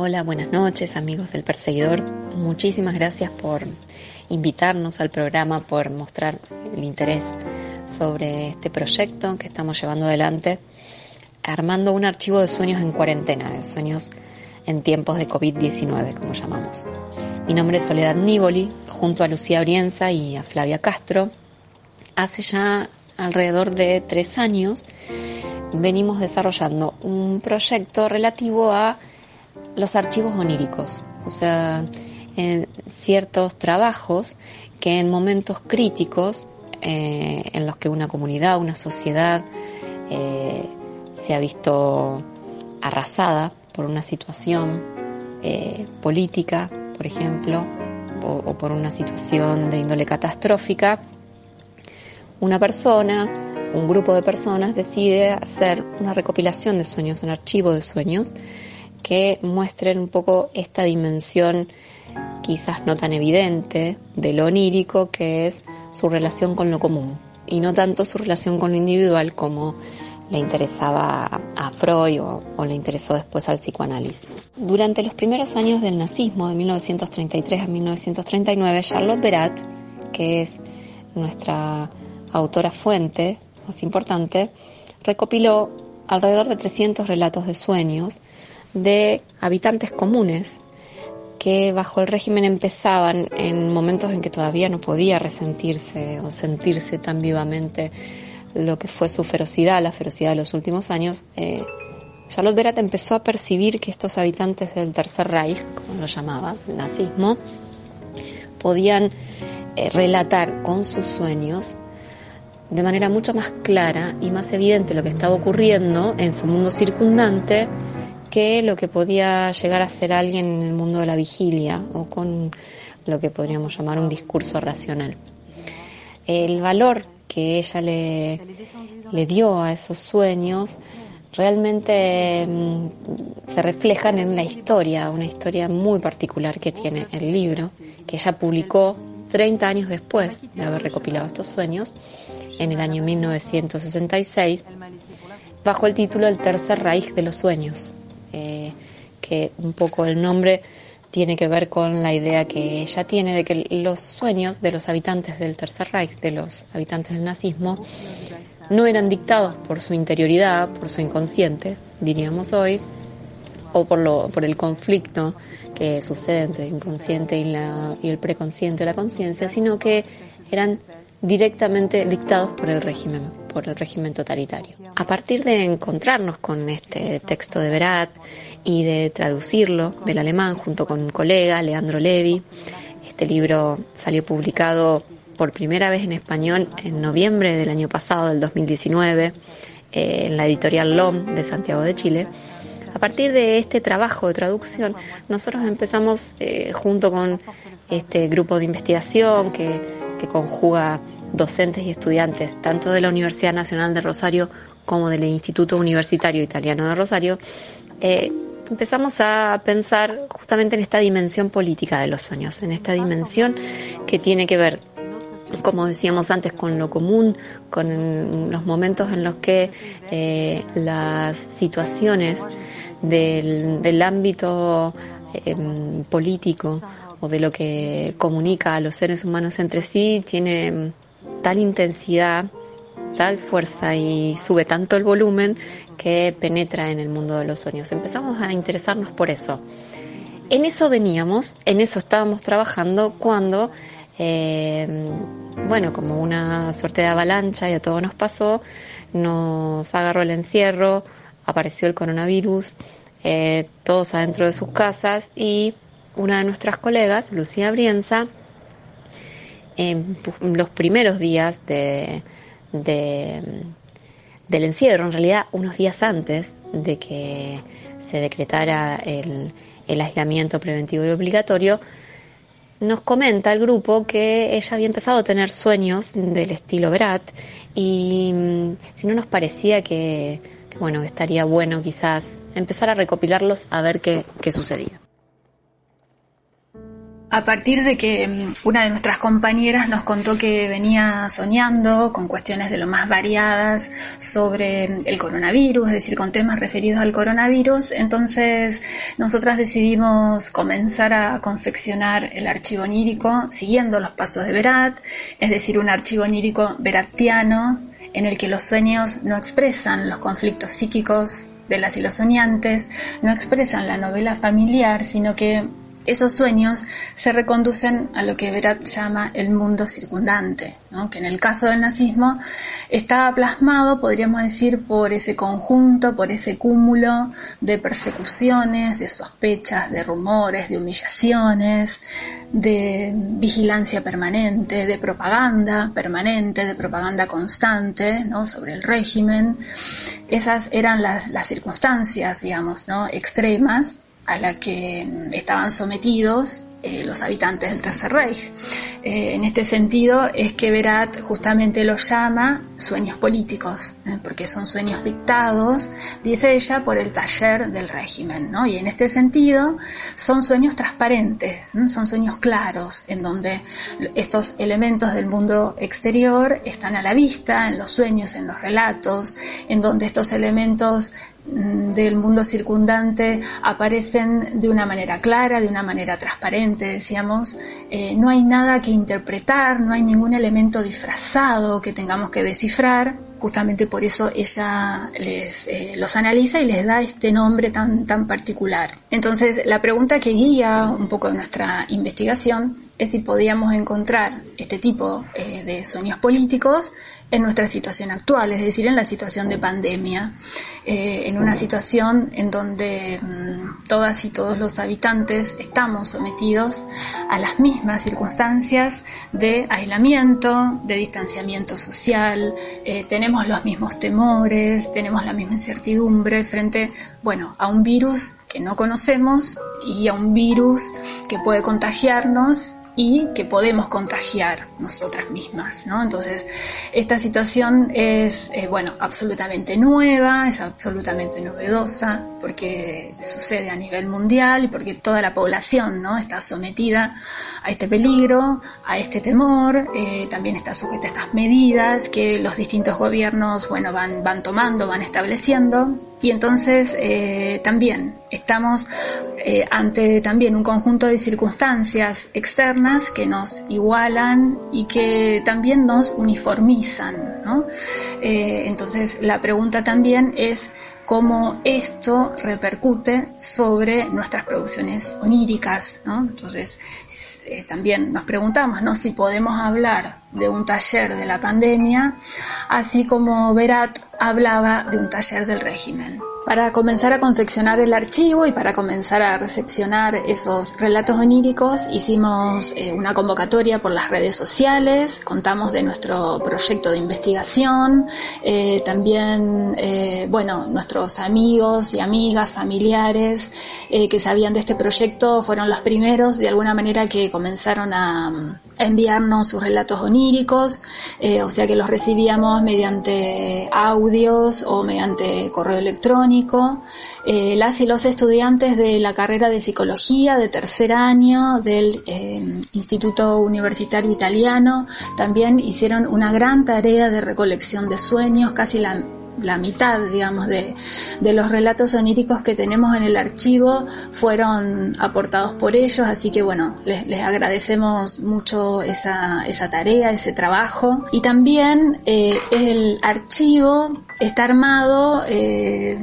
Hola, buenas noches amigos del Perseguidor. Muchísimas gracias por invitarnos al programa, por mostrar el interés sobre este proyecto que estamos llevando adelante, armando un archivo de sueños en cuarentena, de sueños en tiempos de COVID-19, como llamamos. Mi nombre es Soledad Nívoli, junto a Lucía Brienza y a Flavia Castro. Hace ya alrededor de tres años venimos desarrollando un proyecto relativo a los archivos oníricos, o sea, en ciertos trabajos que en momentos críticos eh, en los que una comunidad, una sociedad eh, se ha visto arrasada por una situación eh, política, por ejemplo, o, por una situación de índole catastrófica, una persona, un grupo de personas decide hacer una recopilación de sueños, un archivo de sueños que muestren un poco esta dimensión quizás no tan evidente de lo onírico que es su relación con lo común y no tanto su relación con lo individual como le interesaba a Freud o, le interesó después al psicoanálisis. Durante los primeros años del nazismo, de 1933 a 1939, Charlotte Berat, que es nuestra autora fuente más importante, recopiló alrededor de 300 relatos de sueños de habitantes comunes que bajo el régimen empezaban en momentos en que todavía no podía resentirse o sentirse tan vivamente lo que fue su ferocidad, la ferocidad de los últimos años, eh, Charlotte Berat empezó a percibir que estos habitantes del Tercer Reich, como lo llamaba, el nazismo, podían eh, relatar con sus sueños de manera mucho más clara y más evidente lo que estaba ocurriendo en su mundo circundante que lo que podía llegar a ser alguien en el mundo de la vigilia o con lo que podríamos llamar un discurso racional. El valor que ella le, dio a esos sueños realmente mm, se reflejan en la historia, una historia muy particular que tiene el libro, que ella publicó 30 años después de haber recopilado estos sueños, en el año 1966, bajo el título El Tercer Raíz de los Sueños, eh, que un poco el nombre tiene que ver con la idea que ella tiene de que los sueños de los habitantes del Tercer Reich, de los habitantes del nazismo, no eran dictados por su interioridad, por su inconsciente, diríamos hoy, o por, lo, por el conflicto que sucede entre el inconsciente y, la, y el preconsciente o la conciencia, sino que eran directamente dictados por el régimen, por el régimen totalitario. A partir de encontrarnos con este texto de Berat y de traducirlo del alemán junto con un colega, Leandro Levi, este libro salió publicado por primera vez en español en noviembre del año pasado, del 2019, eh, en la editorial LOM de Santiago de Chile. A partir de este trabajo de traducción, nosotros empezamos eh, junto con este grupo de investigación que que conjuga docentes y estudiantes tanto de la Universidad Nacional de Rosario como del Instituto Universitario Italiano de Rosario, eh, empezamos a pensar justamente en esta dimensión política de los sueños, en esta dimensión que tiene que ver, como decíamos antes, con lo común, con los momentos en los que eh, las situaciones del, ámbito em, político o de lo que comunica a los seres humanos entre sí tiene tal intensidad, tal fuerza y sube tanto el volumen que penetra en el mundo de los sueños. Empezamos a interesarnos por eso. En eso veníamos, en eso estábamos trabajando cuando, eh, bueno, como una suerte de avalancha y a todo nos pasó, nos agarró el encierro, apareció el coronavirus, eh, todos adentro de sus casas y una de nuestras colegas, Lucía Brienza, en los primeros días de, del encierro, en realidad unos días antes de que se decretara el, el aislamiento preventivo y obligatorio, nos comenta el grupo que ella había empezado a tener sueños del estilo Brat y mm, si no nos parecía que, bueno, estaría bueno quizás empezar a recopilarlos a ver qué, qué sucedía. A partir de que mm, una de nuestras compañeras nos contó que venía soñando con cuestiones de lo más variadas sobre mm, el coronavirus, es decir, con temas referidos al coronavirus, entonces nosotras decidimos comenzar a confeccionar el archivo onírico siguiendo los pasos de Berat, es decir, un archivo onírico beratiano en el que los sueños no expresan los conflictos psíquicos de las y los soñantes, no expresan la novela familiar, sino que esos sueños se reconducen a lo que Berat llama el mundo circundante, que en el caso del nazismo estaba plasmado, podríamos decir, por ese conjunto, por ese cúmulo de persecuciones, de sospechas, de rumores, de humillaciones, de vigilancia permanente, de propaganda permanente, de propaganda constante sobre el régimen. Esas eran las, las circunstancias, digamos, ¿no? extremas a la que estaban sometidos eh, los habitantes del Tercer Reich. Eh, en este sentido es que Berat justamente los llama sueños políticos, eh, porque son sueños dictados, dice ella, por el taller del régimen. ¿no? Y en este sentido son sueños transparentes, son sueños claros, en donde estos elementos del mundo exterior están a la vista, en los sueños, en los relatos, en donde estos elementos mm, del mundo circundante aparecen de una manera clara, de una manera transparente, decíamos, eh, no hay nada que interpretar, no hay ningún elemento disfrazado que tengamos que descifrar, justamente por eso ella les, eh, los analiza y les da este nombre tan, tan particular. Entonces, la pregunta que guía un poco nuestra investigación es si podíamos encontrar este tipo eh, de sueños políticos en nuestra situación actual, es decir, en la situación de pandemia, eh, en una situación en donde mm, todas y todos los habitantes estamos sometidos a las mismas circunstancias de aislamiento, de distanciamiento social, eh, tenemos los mismos temores, tenemos la misma incertidumbre frente, bueno, a un virus que no conocemos y a un virus que puede contagiarnos y que podemos contagiar nosotras mismas, ¿no? Entonces, esta situación es, bueno, absolutamente nueva, es absolutamente novedosa, porque sucede a nivel mundial y porque toda la población, ¿no? Está sometida a este peligro, a este temor, eh, también está sujeta a estas medidas que los distintos gobiernos, bueno, van, van tomando, van estableciendo, y entonces eh, también estamos eh, ante también un conjunto de circunstancias externas que nos igualan y que también nos uniformizan. ¿no? Eh, entonces la pregunta también es cómo esto repercute sobre nuestras producciones oníricas. ¿no? Entonces también nos preguntamos ¿no? si podemos hablar de un taller de la pandemia, así como Berat hablaba de un taller del régimen. Para comenzar a confeccionar el archivo y para comenzar a recepcionar esos relatos oníricos, hicimos eh, una convocatoria por las redes sociales, contamos de nuestro proyecto de investigación, eh, también, eh, bueno, nuestros amigos y amigas, familiares que sabían de este proyecto fueron los primeros, de alguna manera, que comenzaron a enviarnos sus relatos oníricos, o sea que los recibíamos mediante audios o mediante correo electrónico. Eh, las y los estudiantes de la carrera de psicología de tercer año del eh, Instituto Universitario Italiano también hicieron una gran tarea de recolección de sueños, casi la mitad, digamos, de, los relatos oníricos que tenemos en el archivo fueron aportados por ellos, así que bueno, les, agradecemos mucho esa, esa, tarea, ese trabajo. Y también eh, el archivo está armado, eh,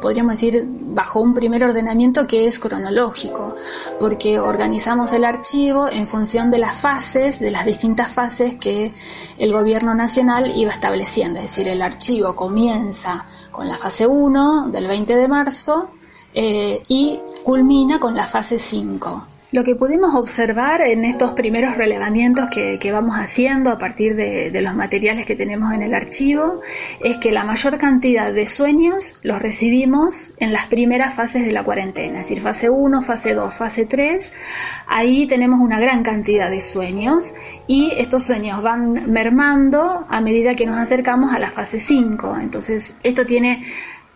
podríamos decir, bajo un primer ordenamiento que es cronológico, porque organizamos el archivo en función de las fases, de las distintas fases que el gobierno nacional iba estableciendo. Es decir, el archivo comienza con la fase 1 del 20 de marzo eh, y culmina con la fase 5. Lo que pudimos observar en estos primeros relevamientos que, vamos haciendo a partir de, los materiales que tenemos en el archivo es que la mayor cantidad de sueños los recibimos en las primeras fases de la cuarentena, es decir, fase 1, fase 2, fase 3. Ahí tenemos una gran cantidad de sueños y estos sueños van mermando a medida que nos acercamos a la fase 5. Entonces, esto tiene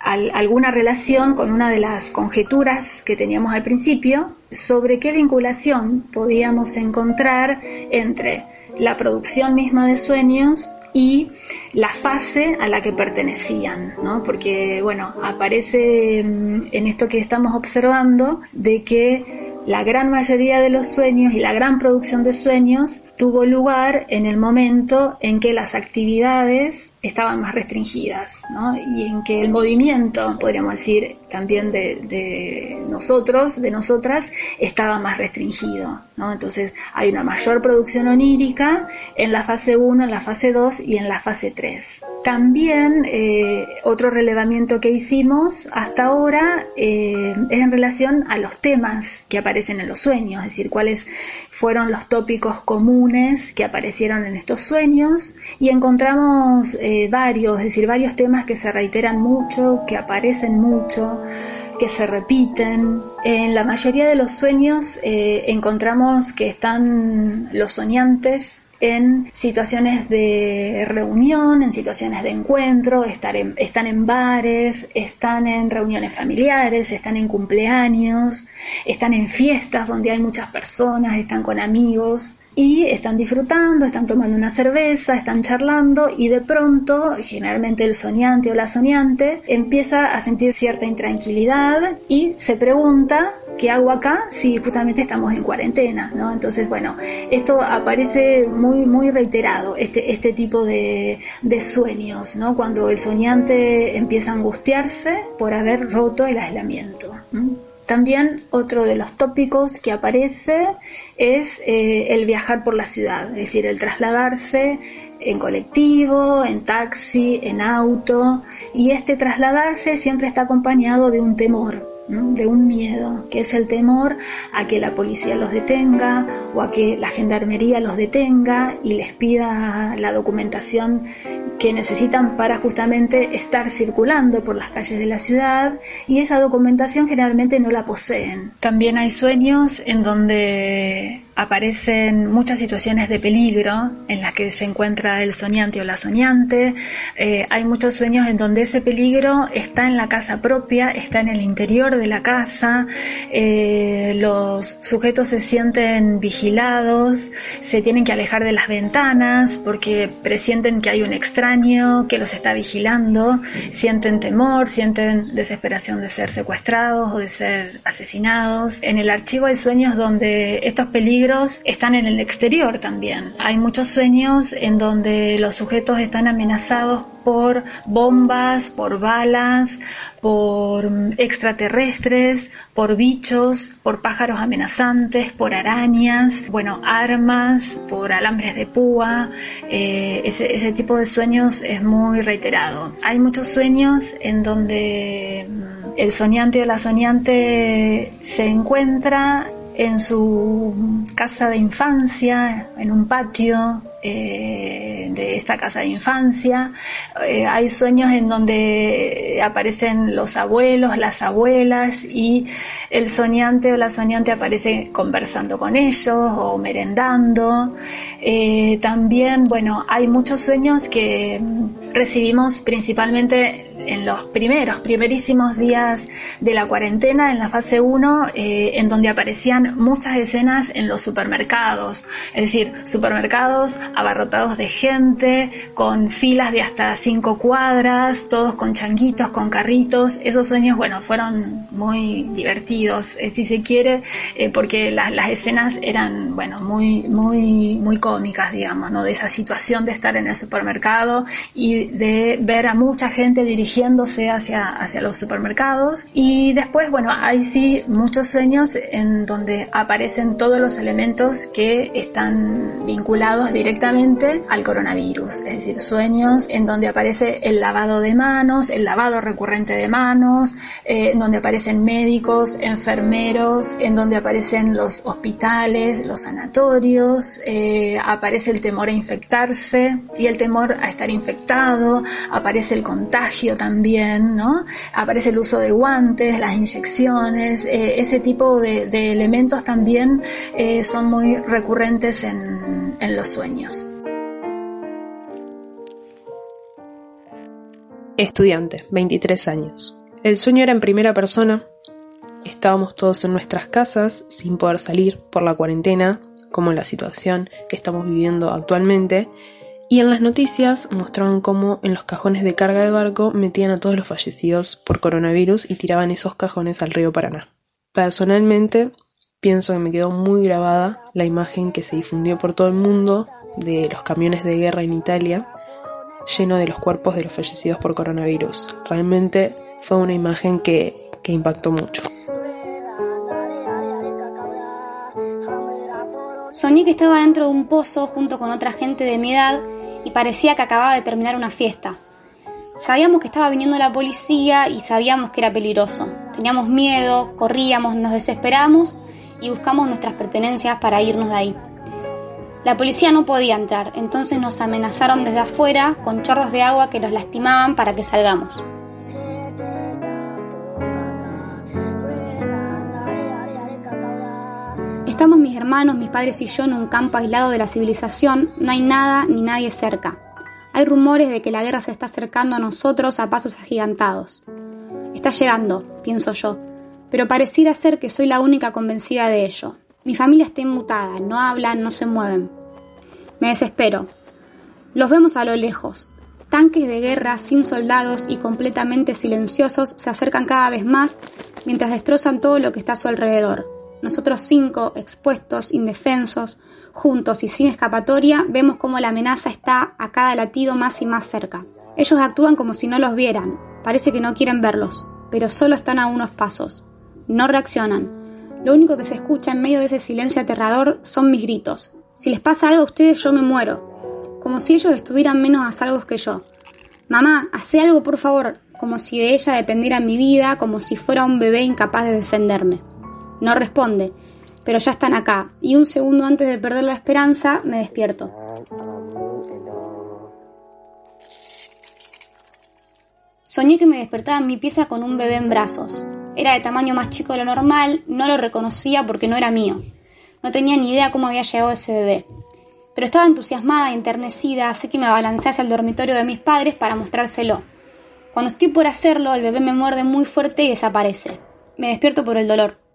alguna relación con una de las conjeturas que teníamos al principio sobre qué vinculación podíamos encontrar entre la producción misma de sueños y la fase a la que pertenecían, ¿no? Porque, bueno, aparece mm, en esto que estamos observando de que la gran mayoría de los sueños y la gran producción de sueños tuvo lugar en el momento en que las actividades estaban más restringidas, ¿no? Y en que el movimiento, podríamos decir, también de, nosotros, de nosotras, estaba más restringido, ¿no? Entonces hay una mayor producción onírica en la fase 1, en la fase 2 y en la fase 3. También eh, otro relevamiento que hicimos hasta ahora eh, es en relación a los temas que aparecen en los sueños, es decir, cuáles fueron los tópicos comunes que aparecieron en estos sueños y encontramos eh, varios, es decir, varios temas que se reiteran mucho, que aparecen mucho, que se repiten. En la mayoría de los sueños encontramos que están los soñantes en situaciones de reunión, en situaciones de encuentro, están en bares, están en reuniones familiares, están en cumpleaños, están en fiestas donde hay muchas personas, están con amigos y están disfrutando, están tomando una cerveza, están charlando y de pronto, generalmente el soñante o la soñante empieza a sentir cierta intranquilidad y se pregunta ¿qué hago acá si justamente estamos en cuarentena? ¿no? Entonces, bueno, esto aparece muy, muy reiterado, este, este tipo de, de sueños, ¿no? Cuando el soñante empieza a angustiarse por haber roto el aislamiento. También otro de los tópicos que aparece es eh, el viajar por la ciudad, es decir, el trasladarse en colectivo, en taxi, en auto, y este trasladarse siempre está acompañado de un temor, de un miedo, que es el temor a que la policía los detenga o a que la gendarmería los detenga y les pida la documentación que necesitan para justamente estar circulando por las calles de la ciudad y esa documentación generalmente no la poseen. También hay sueños en donde aparecen muchas situaciones de peligro en las que se encuentra el soñante o la soñante. Eh, hay muchos sueños en donde ese peligro está en la casa propia, está en el interior de la casa. Eh, los sujetos se sienten vigilados, se tienen que alejar de las ventanas porque presienten que hay un extraño que los está vigilando, sienten temor, sienten desesperación de ser secuestrados o de ser asesinados. En el archivo hay sueños donde estos peligros están en el exterior también. Hay muchos sueños en donde los sujetos están amenazados por bombas, por balas, por extraterrestres, por bichos, por pájaros amenazantes, por arañas, bueno, armas, por alambres de púa. Eh, ese, ese tipo de sueños es muy reiterado. Hay muchos sueños en donde mm, el soñante o la soñante se encuentra en su casa de infancia, en un patio eh, de esta casa de infancia. Eh, hay sueños en donde aparecen los abuelos, las abuelas y el soñante o la soñante aparece conversando con ellos o merendando. Eh, también, bueno, hay muchos sueños que recibimos principalmente en los primeros, primerísimos días de la cuarentena, en la fase 1, eh, en donde aparecían muchas escenas en los supermercados, es decir, supermercados abarrotados de gente, con filas de hasta cinco cuadras, todos con changuitos, con carritos. Esos sueños, bueno, fueron muy divertidos, eh, si se quiere, eh, porque las, las escenas eran, bueno, muy, muy, muy cómicas, digamos, ¿no? De esa situación de estar en el supermercado y de ver a mucha gente dirigiéndose hacia, hacia los supermercados. Y después, bueno, hay sí muchos sueños en donde aparecen todos los elementos que están vinculados directamente al coronavirus. Es decir, sueños en donde aparece el lavado de manos, el lavado recurrente de manos, eh, en donde aparecen médicos, enfermeros, en donde aparecen los hospitales, los sanatorios, eh, aparece el temor a infectarse y el temor a estar infectado, aparece el contagio también, ¿no? Aparece el uso de guantes, las inyecciones, eh, ese tipo de, elementos también eh, son muy recurrentes en, los sueños. Estudiante, 23 años. El sueño era en primera persona. Estábamos todos en nuestras casas sin poder salir por la cuarentena, como la situación que estamos viviendo actualmente, y en las noticias mostraban cómo en los cajones de carga de barco metían a todos los fallecidos por coronavirus y tiraban esos cajones al río Paraná. Personalmente, pienso que me quedó muy grabada la imagen que se difundió por todo el mundo de los camiones de guerra en Italia, lleno de los cuerpos de los fallecidos por coronavirus. Realmente fue una imagen que, que impactó mucho. Soñé que estaba dentro de un pozo junto con otra gente de mi edad y parecía que acababa de terminar una fiesta. Sabíamos que estaba viniendo la policía y sabíamos que era peligroso. Teníamos miedo, corríamos, nos desesperamos y buscamos nuestras pertenencias para irnos de ahí. La policía no podía entrar, entonces nos amenazaron desde afuera con chorros de agua que nos lastimaban para que salgamos. Estamos mis hermanos, mis padres y yo en un campo aislado de la civilización, no hay nada ni nadie cerca. Hay rumores de que la guerra se está acercando a nosotros a pasos agigantados. Está llegando, pienso yo, pero pareciera ser que soy la única convencida de ello. Mi familia está inmutada, no hablan, no se mueven. Me desespero. Los vemos a lo lejos. Tanques de guerra sin soldados y completamente silenciosos se acercan cada vez más mientras destrozan todo lo que está a su alrededor. Nosotros cinco, expuestos, indefensos, juntos y sin escapatoria, vemos cómo la amenaza está a cada latido más y más cerca. Ellos actúan como si no los vieran, parece que no quieren verlos, pero solo están a unos pasos. No reaccionan. Lo único que se escucha en medio de ese silencio aterrador son mis gritos. Si les pasa algo a ustedes, yo me muero. Como si ellos estuvieran menos a salvo que yo. Mamá, hace algo por favor, como si de ella dependiera mi vida, como si fuera un bebé incapaz de defenderme. No responde, pero ya están acá, y un segundo antes de perder la esperanza me despierto. Soñé que me despertaba en mi pieza con un bebé en brazos. Era de tamaño más chico de lo normal, no lo reconocía porque no era mío. No tenía ni idea cómo había llegado ese bebé. Pero estaba entusiasmada enternecida, así que me abalancé hacia el dormitorio de mis padres para mostrárselo. Cuando estoy por hacerlo, el bebé me muerde muy fuerte y desaparece. Me despierto por el dolor.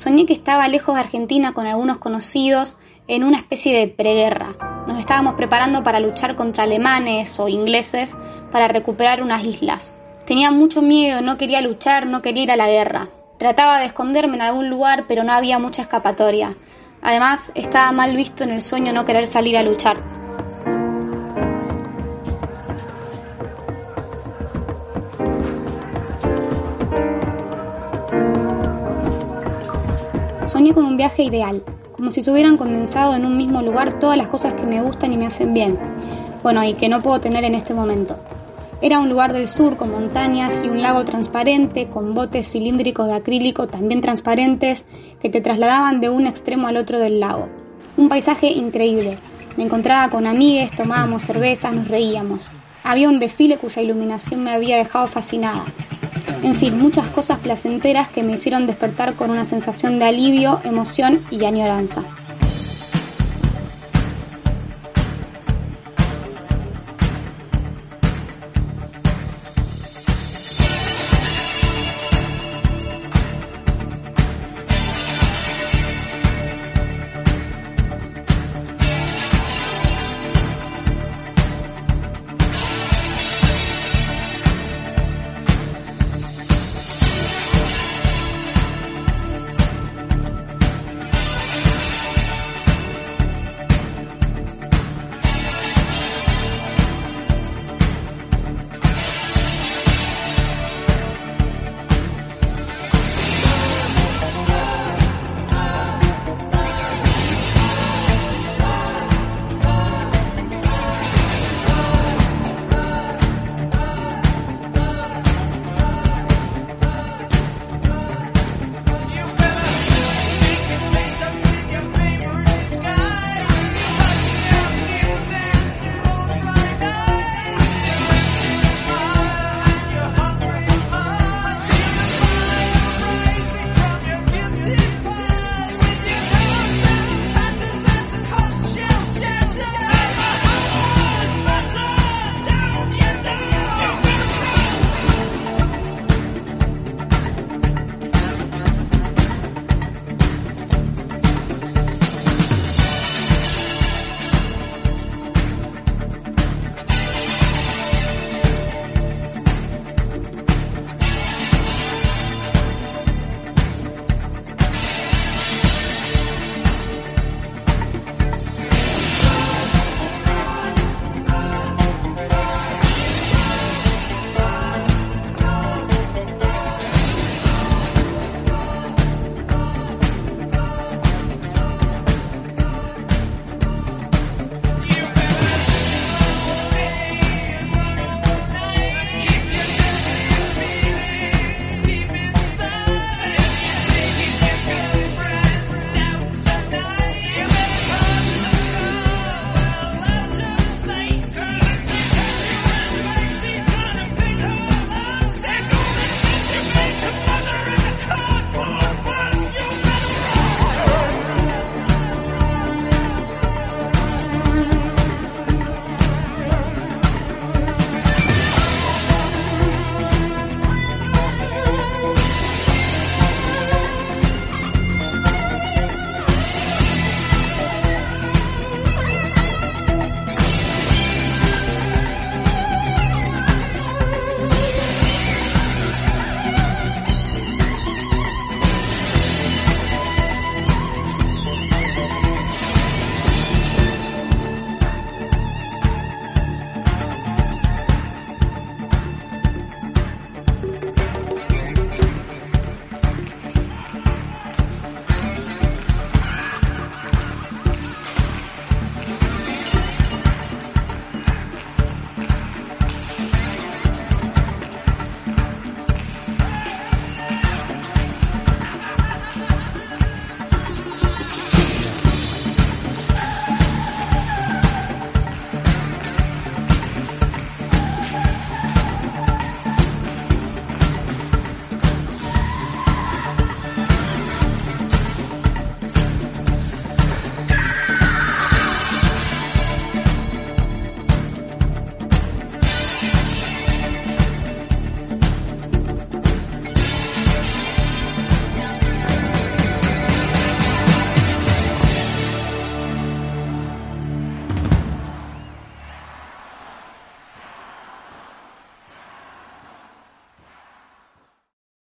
Soñé que estaba lejos de Argentina con algunos conocidos en una especie de preguerra. Nos estábamos preparando para luchar contra alemanes o ingleses para recuperar unas islas. Tenía mucho miedo, no quería luchar, no quería ir a la guerra. Trataba de esconderme en algún lugar, pero no había mucha escapatoria. Además, estaba mal visto en el sueño no querer salir a luchar. Con un viaje ideal, como si se hubieran condensado en un mismo lugar todas las cosas que me gustan y me hacen bien, bueno, y que no puedo tener en este momento. Era un lugar del sur con montañas y un lago transparente, con botes cilíndricos de acrílico también transparentes que te trasladaban de un extremo al otro del lago. Un paisaje increíble. Me encontraba con amigues, tomábamos cervezas, nos reíamos. Había un desfile cuya iluminación me había dejado fascinada. En fin, muchas cosas placenteras que me hicieron despertar con una sensación de alivio, emoción y añoranza.